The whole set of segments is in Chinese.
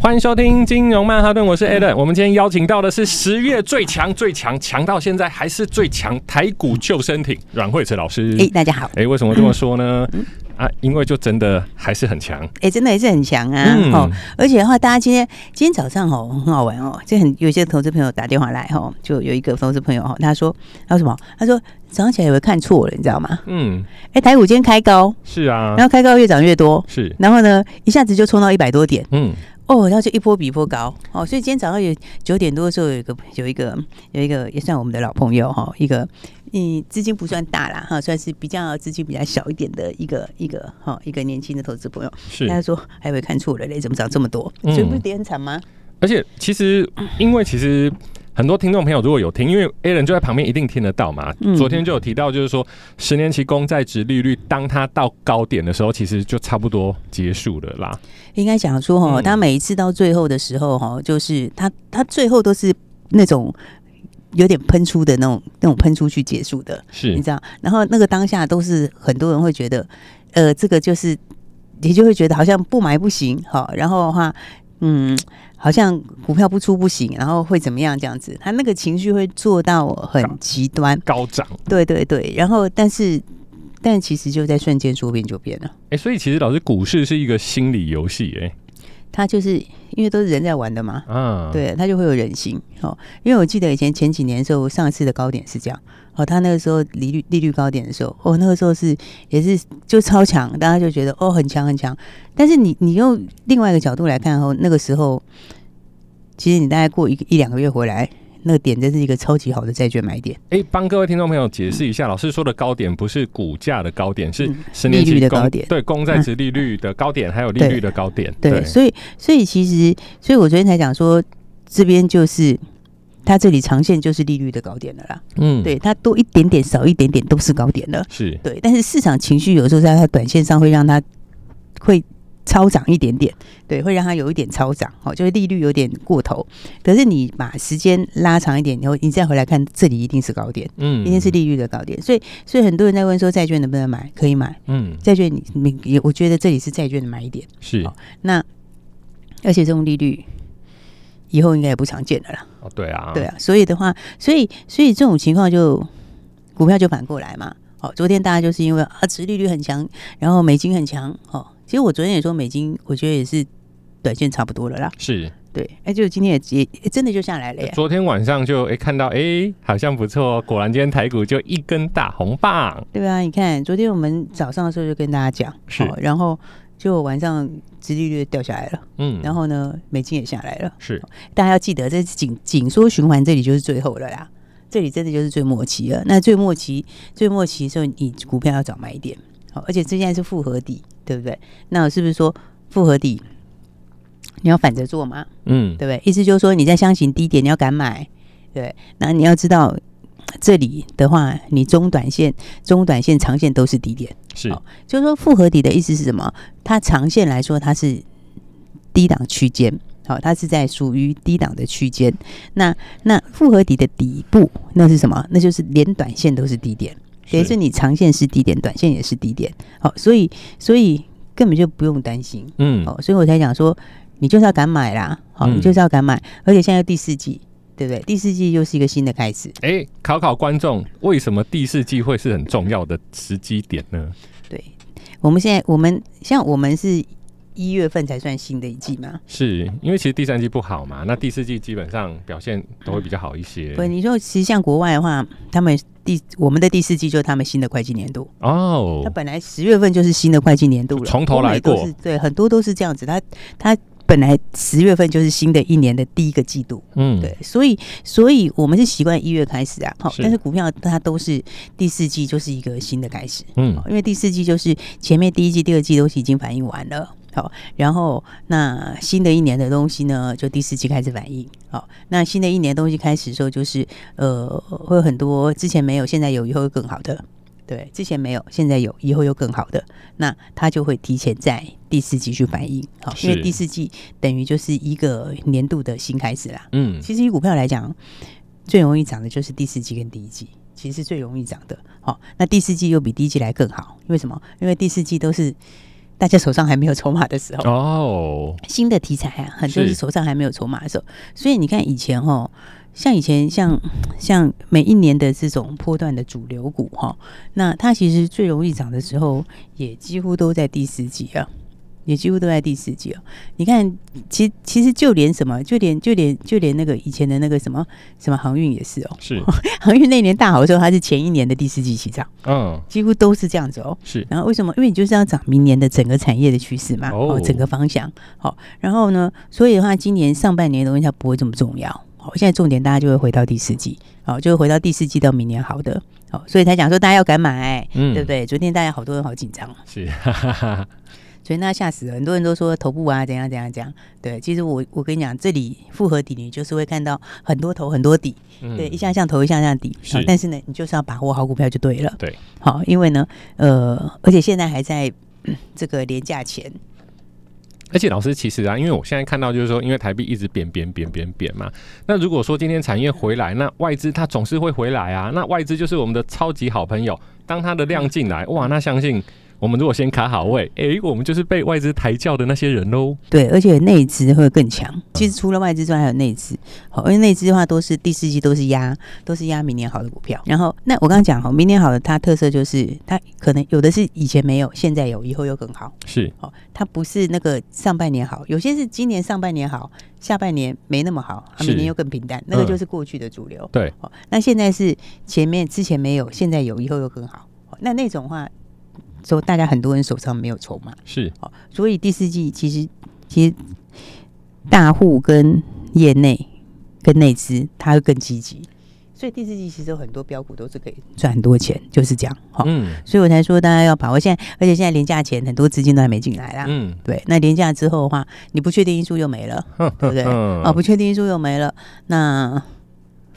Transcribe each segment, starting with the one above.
欢迎收听金融曼哈顿，我是 Alan。我们今天邀请到的是十月最强、最强、强到现在还是最强台股救生艇阮慧慈老师。哎，大家好。哎，为什么这么说呢？嗯啊，因为就真的还是很强，哎、欸，真的还是很强啊！哦、嗯，而且的话，大家今天今天早上哦，很好玩哦，就很有些投资朋友打电话来哦，就有一个投资朋友哈，他说他说什么？他说早上起来有没有看错了？你知道吗？嗯，哎、欸，台股今天开高，是啊，然后开高越涨越多，是，然后呢，一下子就冲到一百多点，嗯。哦，然后就一波比一波高哦，所以今天早上有九点多的时候，有一个有一个有一个也算我们的老朋友哈，一个嗯资金不算大啦哈，算是比较资金比较小一点的一个一个哈一个年轻的投资朋友，是他说还以为看错了嘞，怎么涨这么多？所以不是跌很惨吗？而且其实因为其实。很多听众朋友如果有听，因为 Alan 就在旁边，一定听得到嘛。嗯、昨天就有提到，就是说十年期公债值利率，当它到高点的时候，其实就差不多结束了啦。应该讲说哈，它每一次到最后的时候哈，就是它它最后都是那种有点喷出的那种那种喷出去结束的，是你知道？然后那个当下都是很多人会觉得，呃，这个就是你就会觉得好像不买不行，好，然后的话。嗯，好像股票不出不行，然后会怎么样这样子？他那个情绪会做到很极端，高涨。对对对，然后但是，但其实就在瞬间说变就变了。哎、欸，所以其实老师，股市是一个心理游戏，哎。他就是因为都是人在玩的嘛，嗯，对，他就会有人性哦。因为我记得以前前几年的时候，上一次的高点是这样哦，他那个时候利率利率高点的时候，哦，那个时候是也是就超强，大家就觉得哦很强很强。但是你你用另外一个角度来看哦，那个时候其实你大概过一个一两个月回来。那个点真是一个超级好的债券买点。哎、欸，帮各位听众朋友解释一下，嗯、老师说的高点不是股价的高点，是十年期利率的高点。对，公债值利率的高点，嗯、还有利率的高点。对，所以所以其实，所以我昨天才讲说，这边就是它这里长线就是利率的高点了啦。嗯，对，它多一点点，少一点点都是高点了。是对，但是市场情绪有时候在它短线上会让它会。超涨一点点，对，会让它有一点超涨，哦，就是利率有点过头。可是你把时间拉长一点，然后你再回来看，这里一定是高点，嗯，一定是利率的高点。所以，所以很多人在问说，债券能不能买？可以买，嗯，债券你你，我觉得这里是债券的买点，是。那而且这种利率以后应该也不常见的啦。哦，对啊，对啊。所以的话，所以所以这种情况就股票就反过来嘛。哦，昨天大家就是因为啊，殖利率很强，然后美金很强，哦。其实我昨天也说美金，我觉得也是短线差不多了啦。是，对，哎、欸，就今天也也、欸、真的就下来了呀。昨天晚上就哎、欸、看到哎、欸、好像不错，果然今天台股就一根大红棒。对啊，你看昨天我们早上的时候就跟大家讲，是、哦，然后就晚上殖利率掉下来了，嗯，然后呢美金也下来了，是，大家要记得这紧紧缩循环这里就是最后了啦，这里真的就是最末期了。那最末期最末期的时候，你股票要找买点。好而且这现在是复合底，对不对？那我是不是说复合底你要反着做嘛？嗯，对不对？意思就是说你在箱型低点你要敢买，对。那你要知道这里的话，你中短线、中短线、长线都是低点，是。就是说复合底的意思是什么？它长线来说它是低档区间，好，它是在属于低档的区间。那那复合底的底部那是什么？那就是连短线都是低点。等于是你长线是低点，短线也是低点，好，所以所以根本就不用担心，嗯，哦，所以我才讲说，你就是要敢买啦，好，你就是要敢买，而且现在第四季，对不对？第四季又是一个新的开始。哎，考考观众，为什么第四季会是很重要的时机点呢？对，我们现在我们像我们是。一月份才算新的一季嘛？是因为其实第三季不好嘛，那第四季基本上表现都会比较好一些。对，你说其实像国外的话，他们第我们的第四季就是他们新的会计年度哦。他本来十月份就是新的会计年度了，从头来过。对，很多都是这样子。他他本来十月份就是新的一年的第一个季度，嗯，对，所以所以我们是习惯一月开始啊，好，但是股票它都是第四季就是一个新的开始，嗯因为第四季就是前面第一季、第二季都是已经反映完了，好，然后那新的一年的东西呢，就第四季开始反应，好，那新的一年的东西开始的时候，就是呃，会有很多之前没有，现在有，以后会更好的。对，之前没有，现在有，以后有更好的，那它就会提前在第四季去反映，好，因为第四季等于就是一个年度的新开始啦。嗯，其实以股票来讲，最容易涨的就是第四季跟第一季，其实是最容易涨的。好，那第四季又比第一季来更好，为什么？因为第四季都是大家手上还没有筹码的时候，哦，新的题材啊，很多是是。手上还没有筹码的时候，所以你看以前哦。像以前像像每一年的这种波段的主流股哈，那它其实最容易涨的时候，也几乎都在第四季啊，也几乎都在第四季哦。你看，其其实就连什么，就连就连就连那个以前的那个什么什么航运也是哦，是，航运那年大好的时候，它是前一年的第四季起涨，嗯，几乎都是这样子哦。是，然后为什么？因为你就是要涨明年的整个产业的趋势嘛，哦哦，整个方向。好，然后呢，所以的话，今年上半年的东西它不会这么重要。好，现在重点大家就会回到第四季，好，就会回到第四季到明年好的。好，所以才讲说大家要敢买，嗯对不对？昨天大家好多人好紧张，是，哈哈哈，昨天大家吓死了，很多人都说头部啊怎样怎样怎样。对，其实我我跟你讲，这里复合底你就是会看到很多头很多底，嗯对，一项项头一项项底。是好但是呢，你就是要把握好股票就对了。对，好，因为呢，呃，而且现在还在、嗯这个廉价前。而且老师，其实啊，因为我现在看到就是说，因为台币一直贬贬贬贬贬嘛，那如果说今天产业回来，那外资它总是会回来啊，那外资就是我们的超级好朋友，当它的量进来，哇，那相信。我们如果先卡好位，哎、欸，我们就是被外资抬轿的那些人喽。对，而且内资会更强。其实除了外资之外，还有内资。好，因为内资的话都是第四季都是压，都是压明年好的股票。然后，那我刚刚讲哈，明年好的它特色就是它可能有的是以前没有，现在有，以后又更好。是，哦，它不是那个上半年好，有些是今年上半年好，下半年没那么好，啊、明年又更平淡，那个就是过去的主流。嗯、对，哦，那现在是前面之前没有，现在有，以后又更好。那那种话。说大家很多人手上没有筹码，是哦，所以第四季其实其实大户跟业内跟内资，它会更积极，所以第四季其实有很多标股都是可以赚很多钱，就是这样哈。嗯，所以我才说大家要把握现在，而且现在廉价钱很多资金都还没进来啦。嗯，对，那廉价之后的话，你不确定因素又没了，对不对？哦，不确定因素又没了，那。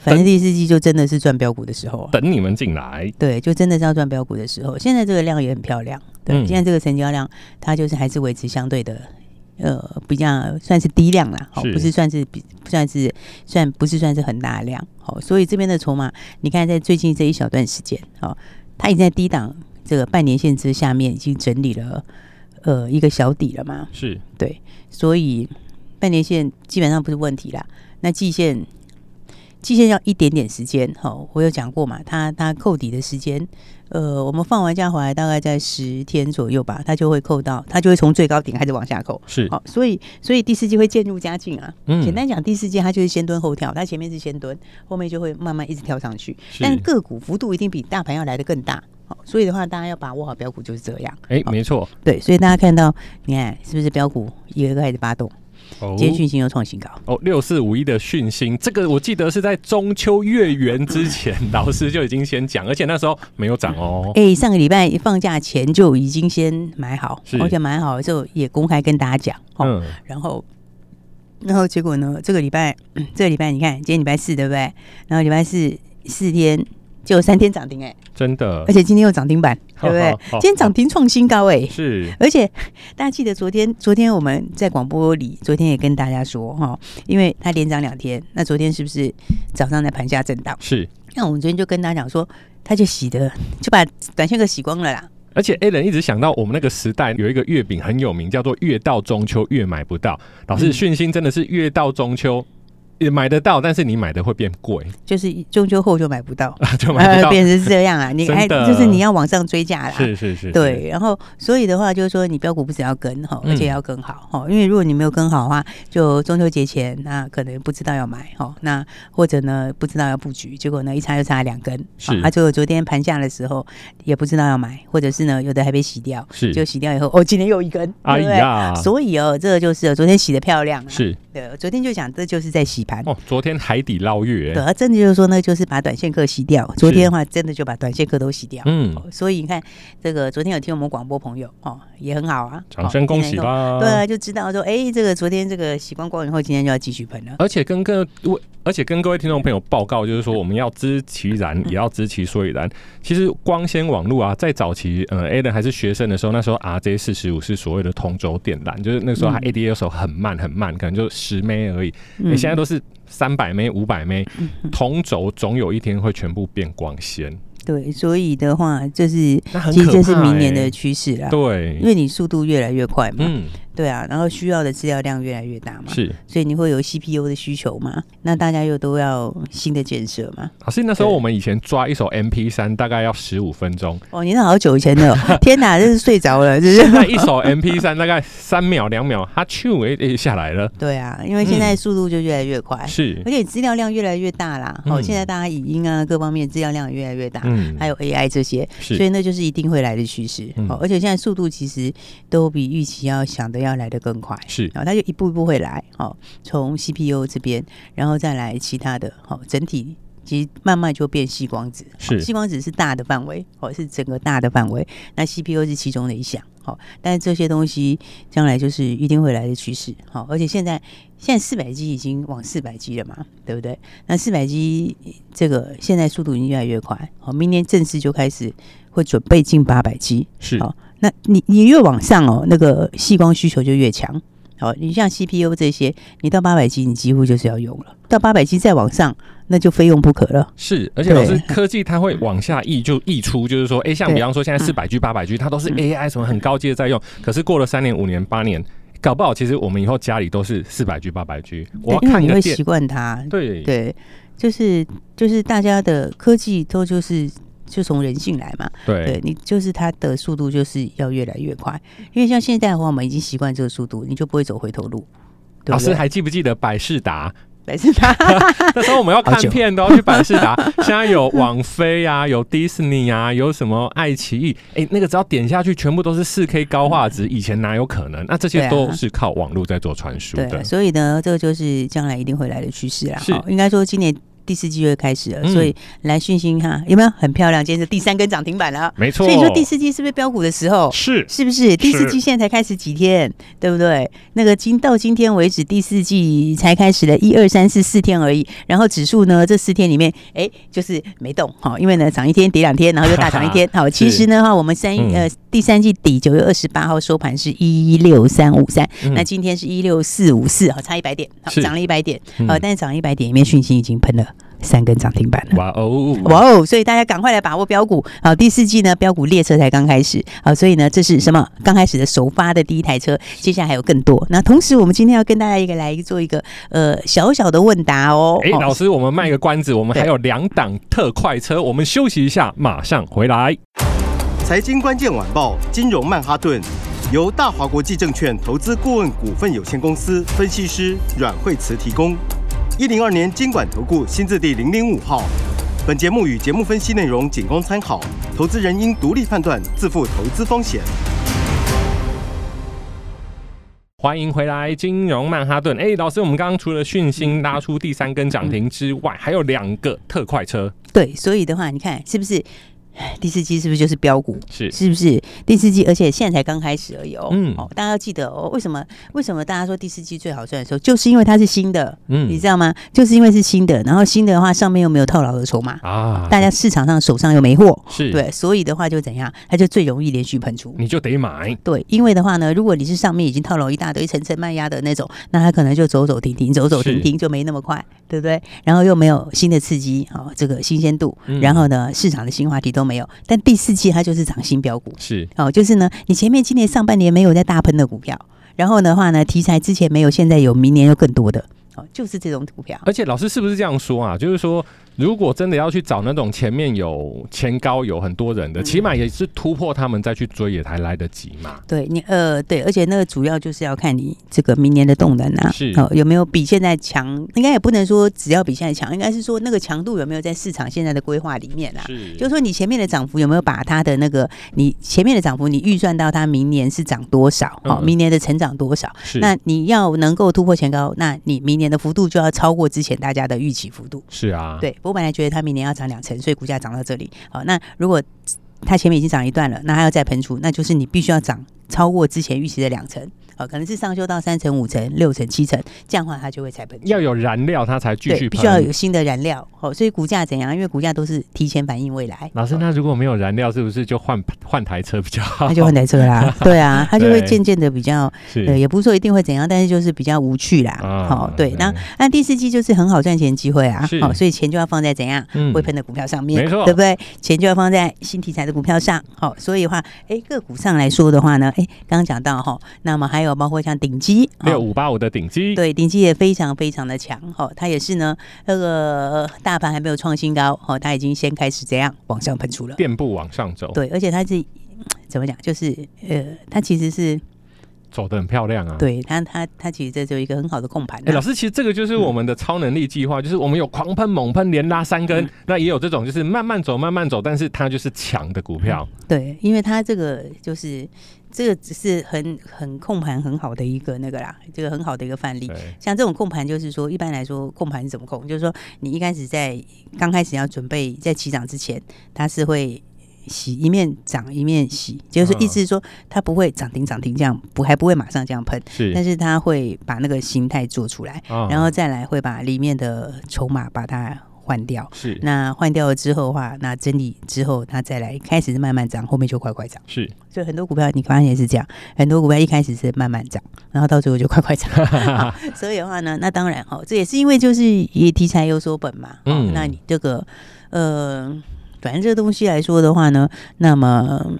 反正第四季就真的是赚标股的时候啊，等你们进来。对，就真的是要赚标股的时候。现在这个量也很漂亮，对，嗯、现在这个成交量它就是还是维持相对的，呃，比较算是低量啦，好，不是算是比算是算不是算是很大量，好，所以这边的筹码，你看在最近这一小段时间，哦，它已经在低档这个半年线之下面已经整理了，呃，一个小底了嘛，是对，所以半年线基本上不是问题啦，那季线。季线要一点点时间，好，我有讲过嘛，它它扣底的时间，呃，我们放完假回来大概在十天左右吧，它就会扣到，它就会从最高点开始往下扣，是，好，所以所以第四季会渐入佳境啊。嗯，简单讲，第四季它就是先蹲后跳，它前面是先蹲，后面就会慢慢一直跳上去，是。但个股幅度一定比大盘要来的更大，好，所以的话，大家要把握好标股就是这样。哎、欸，没错，对，所以大家看到，你看是不是标股一个个开始发动？今天讯芯又创新高哦，六四五一的讯芯，这个我记得是在中秋月圆之前，老师就已经先讲，而且那时候没有涨哦。哎、欸，上个礼拜放假前就已经先买好，是而且买好的时候也公开跟大家讲，嗯，然后，然后结果呢，这个礼拜，这个礼拜你看，今天礼拜四对不对？然后礼拜四四天就三天涨停，哎。真的，而且今天又涨停板，对不对？今天涨停创新高，哎，是。而且大家记得昨天，昨天我们在广播里，昨天也跟大家说哈，因为它连涨两天，那昨天是不是早上在盘下震荡？是。那我们昨天就跟大家讲说，他就洗的，就把短线给洗光了啦。而且 Alan 一直想到我们那个时代有一个月饼很有名，叫做“越到中秋越买不到”。老师，讯息真的是越到中秋。也买得到，但是你买的会变贵，就是中秋后就买不到，就买不到，变成这样啊！你哎，就是你要往上追价啦，是是是，对。然后所以的话，就是说你标股不只要跟哈，而且要跟好哈，因为如果你没有跟好的话，就中秋节前那可能不知道要买哈，那或者呢不知道要布局，结果呢一差就差两根，是。啊，就昨天盘下的时候也不知道要买，或者是呢有的还被洗掉，是，就洗掉以后哦，今天又一根，哎呀，所以哦，这个就是昨天洗的漂亮，是。对，昨天就讲这就是在洗盘哦。昨天海底捞月，对，真的就是说呢，就是把短线客洗掉。昨天的话，真的就把短线客都洗掉。嗯，所以你看这个，昨天有听我们广播朋友哦，也很好啊，掌声恭喜啦！对啊，就知道说，哎，这个昨天这个洗光光以后，今天就要继续喷了。而且跟各位，而且跟各位听众朋友报告，就是说我们要知其然，也要知其所以然。其实光纤网络啊，在早期，呃，Alan 还是学生的时候，那时候 RJ 四十五是所谓的同轴电缆，就是那时候它 ADSL 很慢很慢，可能就。十枚而已，你现在都是三百枚、五百枚，同轴总有一天会全部变光纤。对，所以的话，这是其实这是明年的趋势啦。对，因为你速度越来越快嘛。嗯。对啊，然后需要的资料量越来越大嘛，是，所以你会有 CPU 的需求嘛？那大家又都要新的建设嘛？老师，那时候我们以前抓一首 MP 三大概要十五分钟哦，你那好久以前的，哦，天哪，这是睡着了，就是现在一首 MP 三大概三秒两秒，它咻哎哎下来了。对啊，因为现在速度就越来越快，嗯、是，而且资料量越来越大啦。哦、嗯，现在大家语音啊各方面资料量越来越大，嗯，还有 AI 这些，所以那就是一定会来的趋势。哦、嗯，而且现在速度其实都比预期要想的要来得更快，是，然后它就一步一步会来，哦，从 CPU 这边，然后再来其他的，好，整体其实慢慢就变细光子，是，细光子是大的范围，哦，是整个大的范围，那 CPU 是其中的一项，好，但是这些东西将来就是一定会来的趋势，好，而且现在现在四百 G 已经往四百 G 了嘛，对不对？那四百 G 这个现在速度已经越来越快，好，明年正式就开始会准备进八百 G，是，好。那你你越往上哦，那个细光需求就越强。好，你像 CPU 这些，你到八百 G，你几乎就是要用了。到八百 G 再往上，那就非用不可了。是，而且老师科技它会往下溢，就溢出，就是说，哎、欸，像比方说现在四百 G、八百 G，它都是 AI 什么很高阶的在用。可是过了三年、五年、八年，搞不好其实我们以后家里都是四百 G、八百 G。我要看你会习惯它。对对，就是就是大家的科技都就是。就从人性来嘛，对，对你就是它的速度就是要越来越快，因为像现在的话，我们已经习惯这个速度，你就不会走回头路。老师还记不记得百事达？百视达 那时候我们要看片都要去百事达，现在有网飞啊，有迪士尼啊，有什么爱奇艺，哎、欸，那个只要点下去，全部都是四 K 高画质，以前哪有可能？那这些都是靠网络在做传输的。对，所以呢，这个就是将来一定会来的趋势啦。是，应该说今年。第四季就会开始了，嗯、所以来讯息哈，有没有很漂亮？今天是第三根涨停板了，没错。所以你说第四季是不是标股的时候？是，是不是？第四季现在才开始几天，对不对？那个今到今天为止，第四季才开始了一二三四四天而已。然后指数呢，这四天里面，哎，就是没动哈，因为呢涨一天跌两天，然后又大涨一天。好，其实呢哈，我们三呃第三季底九月二十八号收盘是一六三五三，那今天是一六四五四，好，差一百点，好，涨了一百点，好，但是涨一百点里面讯息已经喷了。三根涨停板了，哇哦，哇哦！所以大家赶快来把握标股。好，第四季呢，标股列车才刚开始。好，所以呢，这是什么？刚开始的首发的第一台车，接下来还有更多。那同时，我们今天要跟大家一个来做一个呃小小的问答哦。哎、欸，老师，我们卖个关子，我们还有两档特快车，我们休息一下，马上回来。财经关键晚报，金融曼哈顿，由大华国际证券投资顾问股份有限公司分析师阮慧慈提供。一零二年金管投顾新字第零零五号，本节目与节目分析内容仅供参考，投资人应独立判断，自负投资风险。欢迎回来，金融曼哈顿。哎，老师，我们刚刚除了讯息拉出第三根涨停之外，还有两个特快车。对，所以的话，你看是不是？第四季是不是就是标股？是，是不是第四季？而且现在才刚开始而已哦。嗯，哦，大家要记得哦。为什么？为什么大家说第四季最好赚的时候，就是因为它是新的。嗯，你知道吗？就是因为是新的，然后新的话上面又没有套牢的筹码啊，大家市场上手上又没货，是对，所以的话就怎样？它就最容易连续喷出，你就得买。对，因为的话呢，如果你是上面已经套牢一大堆层层卖压的那种，那它可能就走走停停，走走停停就没那么快，对不对？然后又没有新的刺激啊，这个新鲜度，然后呢，市场的新话题都没有，但第四季它就是涨新标股，是。哦，就是呢，你前面今年上半年没有在大喷的股票，然后的话呢，题材之前没有，现在有，明年又更多的，哦，就是这种股票。而且老师是不是这样说啊？就是说。如果真的要去找那种前面有前高有很多人的，起码也是突破他们再去追也才来得及嘛。对你呃对，而且那个主要就是要看你这个明年的动能啊，是哦有没有比现在强？应该也不能说只要比现在强，应该是说那个强度有没有在市场现在的规划里面啊？是，就是说你前面的涨幅有没有把它的那个你前面的涨幅你预算到它明年是涨多少？哦，明年的成长多少？是，那你要能够突破前高，那你明年的幅度就要超过之前大家的预期幅度。是啊，对。我本来觉得它明年要涨两成，所以股价涨到这里。好，那如果它前面已经涨一段了，那它要再喷出，那就是你必须要涨超过之前预期的两成。哦，可能是上修到三层、五层、六层、七层，这样的话它就会才喷。要有燃料，它才继续。必须要有新的燃料。哦，所以股价怎样？因为股价都是提前反映未来。老师，那如果没有燃料，是不是就换换台车比较好？那就换台车啦。对啊，它就会渐渐的比较，呃，也不是说一定会怎样，但是就是比较无趣啦。好，对。那那第四季就是很好赚钱机会啊。好，所以钱就要放在怎样会喷的股票上面，没错，对不对？钱就要放在新题材的股票上。好，所以的话，哎，个股上来说的话呢，哎，刚刚讲到哈，那么还有包括像顶。机六五八五的顶机，对，顶机也非常非常的强哦，它也是呢，那个大盘还没有创新高哦，它已经先开始这样往上喷出了，遍布往上走，对，而且它是怎么讲，就是呃，它其实是走的很漂亮啊，对，它它它其实这就一个很好的控盘。哎，老师，其实这个就是我们的超能力计划，嗯、就是我们有狂喷、猛喷、连拉三根，嗯、那也有这种就是慢慢走、慢慢走，但是它就是强的股票，嗯，对，因为它这个就是。这个只是很很控盘很好的一个那个啦，这个很好的一个范例。像这种控盘，就是说一般来说控盘是怎么控？就是说你一开始在刚开始要准备在起涨之前，它是会洗一面涨一面洗，就是意思是说它不会涨停涨停这样，不还不会马上这样喷，是，但是它会把那个形态做出来，哦、然后再来会把里面的筹码把它。换掉是，那换掉了之后的话，那整理之后，它再来开始是慢慢涨，后面就快快涨。是，所以很多股票你发现是这样，很多股票一开始是慢慢涨，然后到最后就快快涨。所以的话呢，那当然哈，这也是因为就是也题材有所本嘛。嗯，那你这个呃，反正这个东西来说的话呢，那么。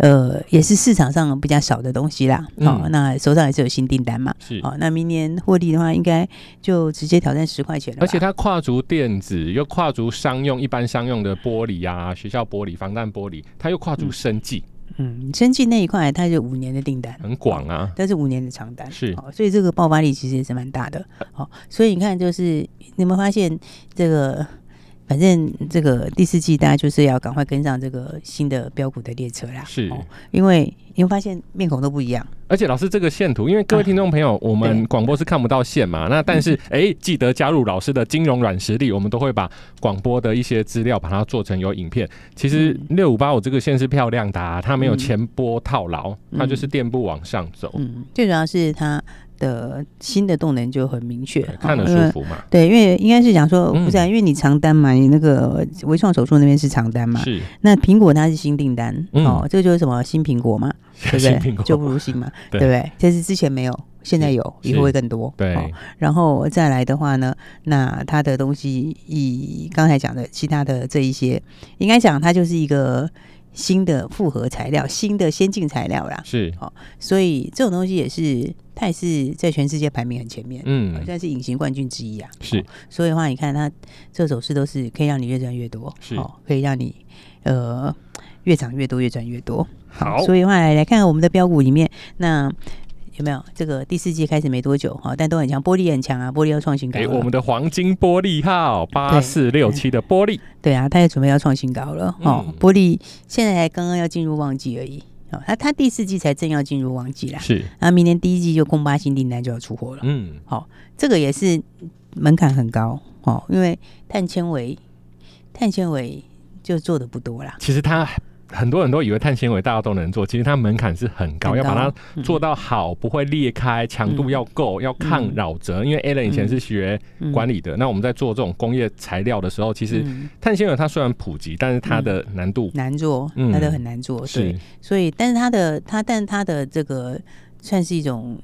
呃，也是市场上比较少的东西啦。嗯、哦，那手上也是有新订单嘛。是。哦，那明年获利的话，应该就直接挑战十块钱了。而且它跨足电子，又跨足商用、一般商用的玻璃啊，学校玻璃、防弹玻璃，它又跨足生技。嗯，生技那一块，它就五年的订单，很广啊。但是五年的长单是。哦，所以这个爆发力其实也是蛮大的。好、哦，所以你看，就是你有没有发现这个？反正这个第四季大家就是要赶快跟上这个新的标股的列车啦，是，因为你会发现面孔都不一样。而且老师这个线图，因为各位听众朋友，我们广播是看不到线嘛，那但是哎，记得加入老师的金融软实力，我们都会把广播的一些资料把它做成有影片。其实六五八五这个线是漂亮的，啊它没有前波套牢，它就是垫步往上走。嗯，最主要是它。的新的动能就很明确，看得舒服嘛？对，因为应该是讲说，不是啊，因为你长单嘛，你那个微创手术那边是长单嘛，是。那苹果它是新订单哦，这个就是什么新苹果嘛，对不对？旧不如新嘛，对不对？这是之前没有，现在有，以后会更多。对。然后再来的话呢，那它的东西以刚才讲的其他的这一些，应该讲它就是一个。新的复合材料，新的先进材料啦，是哦，所以这种东西也是，它也是在全世界排名很前面，嗯，算是隐形冠军之一啊。是，所以的话，你看它这走势都是可以让你越赚越多，是，哦可以让你呃越涨越多，越赚越多。好，所以的话来来看看我们的标股里面那。有没有这个第四季开始没多久哈，但都很强，玻璃很强啊，玻璃要创新高。给我们的黄金玻璃号八四六七的玻璃对，对啊，它也准备要创新高了哦。嗯、玻璃现在才刚刚要进入旺季而已哦，他他第四季才正要进入旺季啦。是，那明年第一季就公八新订单就要出货了。嗯，好、哦，这个也是门槛很高哦，因为碳纤维，碳纤维就做的不多啦。其实它。很多人都以为碳纤维大家都能做，其实它门槛是很高，要把它做到好，嗯、不会裂开，强度要够，嗯、要抗扰折。嗯、因为 Alan 以前是学管理的，嗯、那我们在做这种工业材料的时候，其实碳纤维它虽然普及，但是它的难度、嗯、难做，它的很难做。对，是所以但是它的它，但它的这个算是一种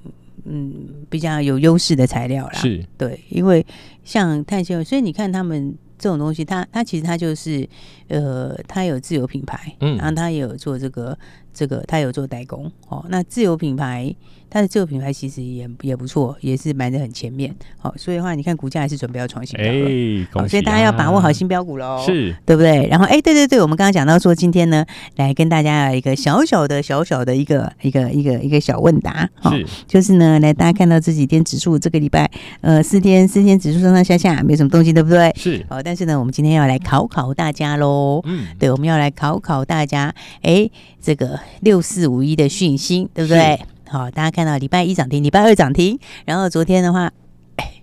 嗯比较有优势的材料啦。是对，因为像碳纤维，所以你看他们。这种东西它，它它其实它就是，呃，它有自有品牌，嗯，然后它也有做这个这个他有做代工哦。那自有品牌，它的自有品牌其实也也不错，也是买得很前面。好、哦，所以的话，你看股价还是准备要创新高了。哎、啊哦，所以大家要把握好新标股喽，是对不对？然后，哎，对对对，我们刚刚讲到说，今天呢，来跟大家有一个小小的小小的一个一个一个一个小问答，哈、哦，就是呢，来大家看到这几天指数这个礼拜，呃，四天四天指数上上下下，没什么动静，对不对？是。哦，但是呢，我们今天要来考考大家喽。嗯，对，我们要来考考大家，哎，这个六四五一的讯息，对不对？好，大家看到礼拜一涨停，礼拜二涨停，然后昨天的话，哎，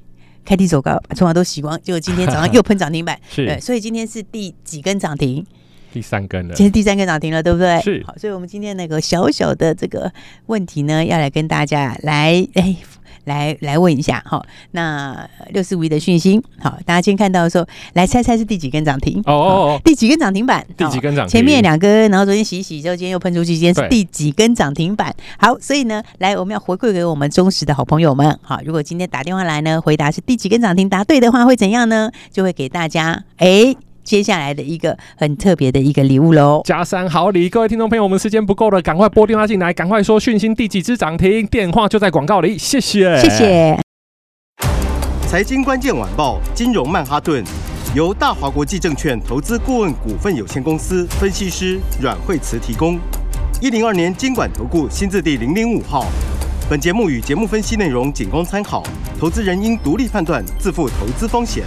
开低走高，筹码都洗光，结果今天早上又喷涨停板，是，对，所以今天是第几根涨停？第三根了，今天第三根涨停了，对不对？是，好，所以我们今天那个小小的这个问题呢，要来跟大家来，哎。来来问一下哈，那六四五一的讯息，好，大家先看到的时候，来猜猜是第几根涨停？哦哦哦，第几根涨停板？第几根涨停？前面两根，然后昨天洗洗，之后今天又喷出去，今天是第几根涨停板？好，所以呢，来我们要回馈给我们忠实的好朋友们，好，如果今天打电话来呢，回答是第几根涨停，答对的话会怎样呢？就会给大家哎。接下来的一个很特别的一个礼物喽，加三好礼，各位听众朋友，我们时间不够了，赶快拨电话进来，赶快说讯息第几只涨停，电话就在广告里，谢谢，谢谢。财经关键晚报，金融曼哈顿，由大华国际证券投资顾问股份有限公司分析师阮惠慈提供，一零二年金管投顾新字第零零五号。本节目与节目分析内容仅供参考，投资人应独立判断，自负投资风险。